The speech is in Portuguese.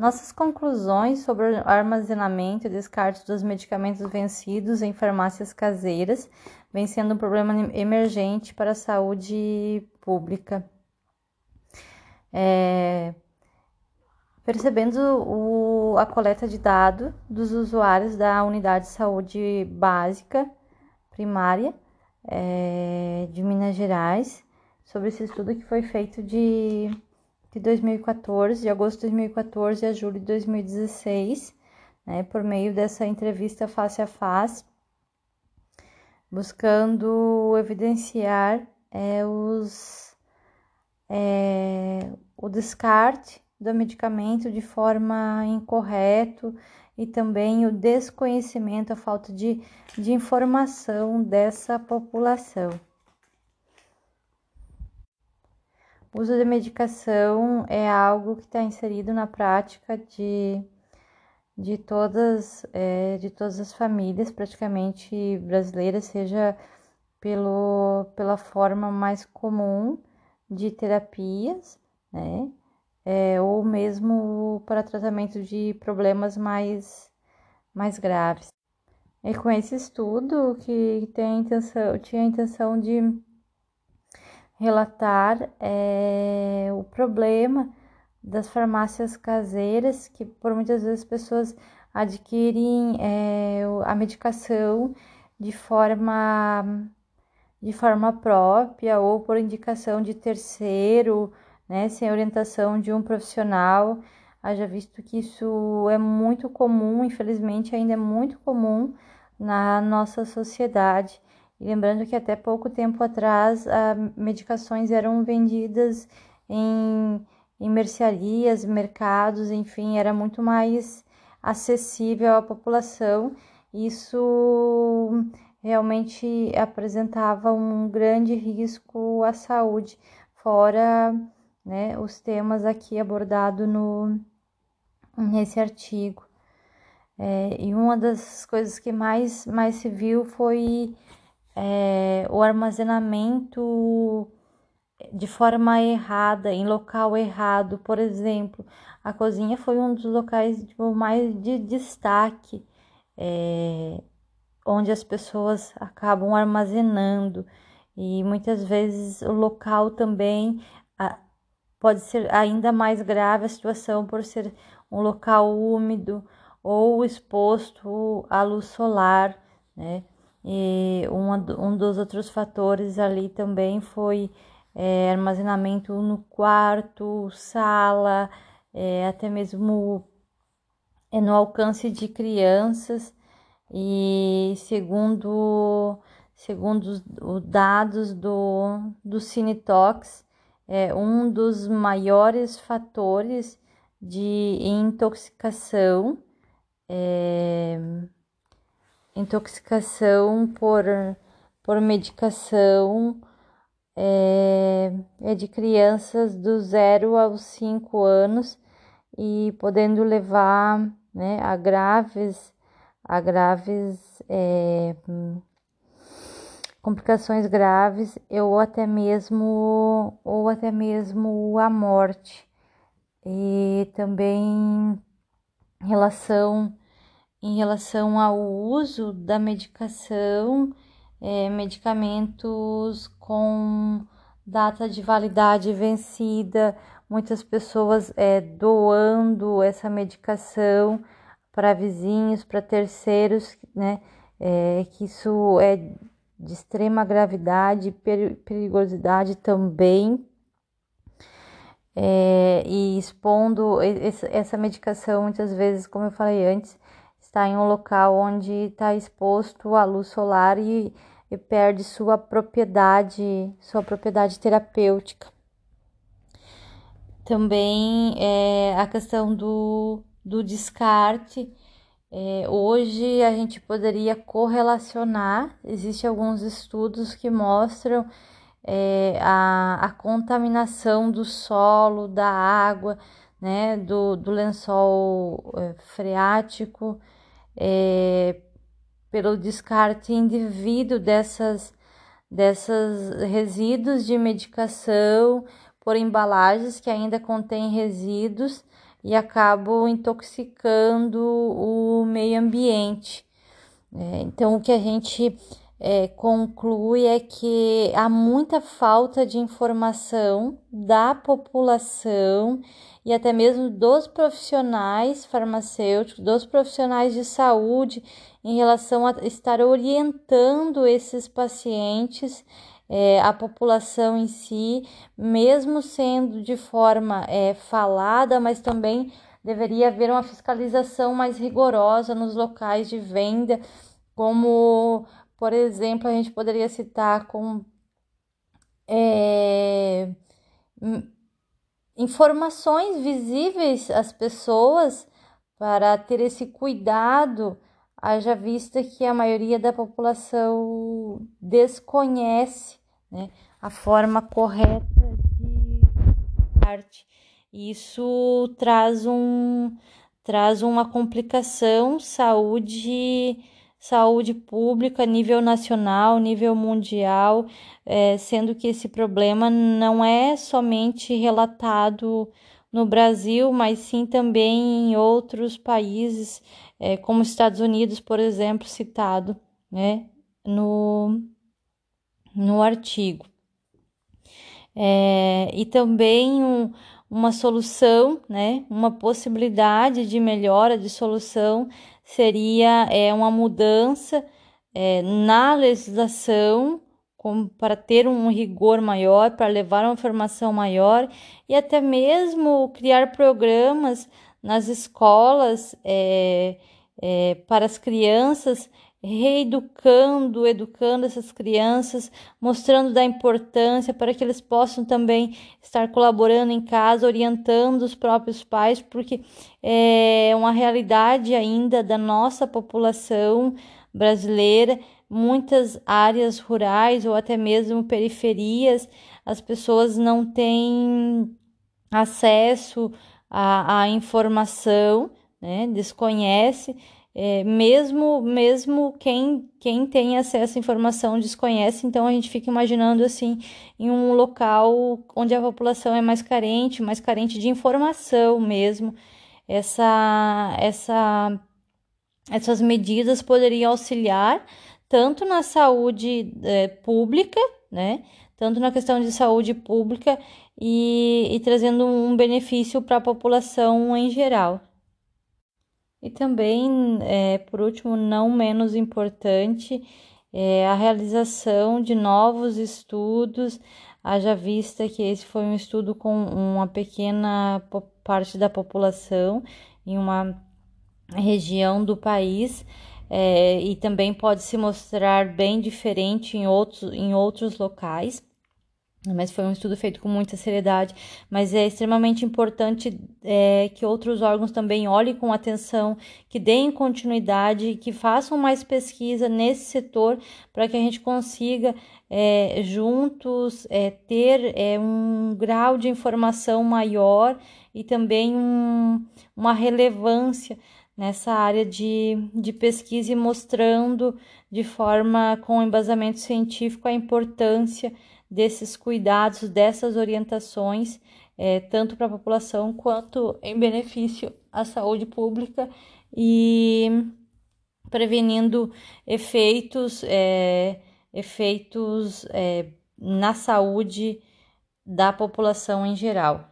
Nossas conclusões sobre o armazenamento e descarte dos medicamentos vencidos em farmácias caseiras vem sendo um problema emergente para a saúde pública. É, percebendo o, a coleta de dados dos usuários da unidade de saúde básica primária é, de Minas Gerais, sobre esse estudo que foi feito de de 2014, de agosto de 2014 a julho de 2016, né, por meio dessa entrevista face a face, buscando evidenciar é, os, é, o descarte do medicamento de forma incorreta e também o desconhecimento, a falta de, de informação dessa população. O uso de medicação é algo que está inserido na prática de, de, todas, é, de todas as famílias, praticamente brasileiras, seja pelo, pela forma mais comum de terapias, né? É, ou mesmo para tratamento de problemas mais, mais graves. E com esse estudo que tem intenção, tinha a intenção de relatar é, o problema das farmácias caseiras, que por muitas vezes as pessoas adquirem é, a medicação de forma de forma própria ou por indicação de terceiro, né, sem orientação de um profissional. Haja visto que isso é muito comum, infelizmente ainda é muito comum na nossa sociedade. E lembrando que até pouco tempo atrás, a, medicações eram vendidas em, em mercearias, mercados, enfim, era muito mais acessível à população. Isso realmente apresentava um grande risco à saúde, fora né, os temas aqui abordados no, nesse artigo. É, e uma das coisas que mais, mais se viu foi é, o armazenamento de forma errada, em local errado. Por exemplo, a cozinha foi um dos locais tipo, mais de destaque, é, onde as pessoas acabam armazenando, e muitas vezes o local também a, pode ser ainda mais grave a situação por ser um local úmido ou exposto à luz solar, né? E um, um dos outros fatores ali também foi é, armazenamento no quarto, sala, é, até mesmo é, no alcance de crianças. E segundo, segundo os, os dados do, do Cinetox, é um dos maiores fatores de intoxicação. É, intoxicação por, por medicação é, é de crianças do 0 aos 5 anos e podendo levar né, a graves, a graves é, complicações graves ou até mesmo ou até mesmo a morte. E também relação em relação ao uso da medicação, é, medicamentos com data de validade vencida, muitas pessoas é, doando essa medicação para vizinhos, para terceiros, né? É, que isso é de extrema gravidade perigosidade também. É, e expondo essa medicação, muitas vezes, como eu falei antes, está em um local onde está exposto à luz solar e, e perde sua propriedade, sua propriedade terapêutica. Também é, a questão do, do descarte. É, hoje a gente poderia correlacionar, existem alguns estudos que mostram é, a, a contaminação do solo, da água, né, do, do lençol é, freático, é, pelo descarte indevido dessas, dessas resíduos de medicação por embalagens que ainda contêm resíduos e acabam intoxicando o meio ambiente. É, então, o que a gente é, conclui é que há muita falta de informação da população e até mesmo dos profissionais farmacêuticos, dos profissionais de saúde, em relação a estar orientando esses pacientes, é, a população em si, mesmo sendo de forma é, falada, mas também deveria haver uma fiscalização mais rigorosa nos locais de venda, como por exemplo, a gente poderia citar com é, informações visíveis às pessoas para ter esse cuidado, haja vista que a maioria da população desconhece né, a forma correta de arte. Isso traz um traz uma complicação saúde saúde pública, nível nacional, nível mundial, é, sendo que esse problema não é somente relatado no Brasil, mas sim também em outros países, é, como Estados Unidos, por exemplo, citado né, no, no artigo. É, e também um, uma solução, né, uma possibilidade de melhora de solução seria é, uma mudança é, na legislação para ter um rigor maior, para levar uma formação maior e até mesmo criar programas nas escolas é, é, para as crianças reeducando, educando essas crianças, mostrando da importância para que eles possam também estar colaborando em casa, orientando os próprios pais, porque é uma realidade ainda da nossa população brasileira, muitas áreas rurais ou até mesmo periferias, as pessoas não têm acesso à, à informação, né? desconhece é, mesmo mesmo quem, quem tem acesso à informação desconhece, então a gente fica imaginando assim em um local onde a população é mais carente, mais carente de informação mesmo. Essa, essa, essas medidas poderiam auxiliar tanto na saúde é, pública, né? Tanto na questão de saúde pública e, e trazendo um benefício para a população em geral. E também, é, por último, não menos importante, é a realização de novos estudos, haja vista que esse foi um estudo com uma pequena parte da população em uma região do país. É, e também pode se mostrar bem diferente em outros, em outros locais mas foi um estudo feito com muita seriedade. Mas é extremamente importante é, que outros órgãos também olhem com atenção, que deem continuidade, que façam mais pesquisa nesse setor para que a gente consiga é, juntos é, ter é, um grau de informação maior e também um, uma relevância nessa área de, de pesquisa e mostrando de forma com embasamento científico a importância desses cuidados, dessas orientações, é, tanto para a população quanto em benefício à saúde pública e prevenindo efeitos, é, efeitos é, na saúde da população em geral.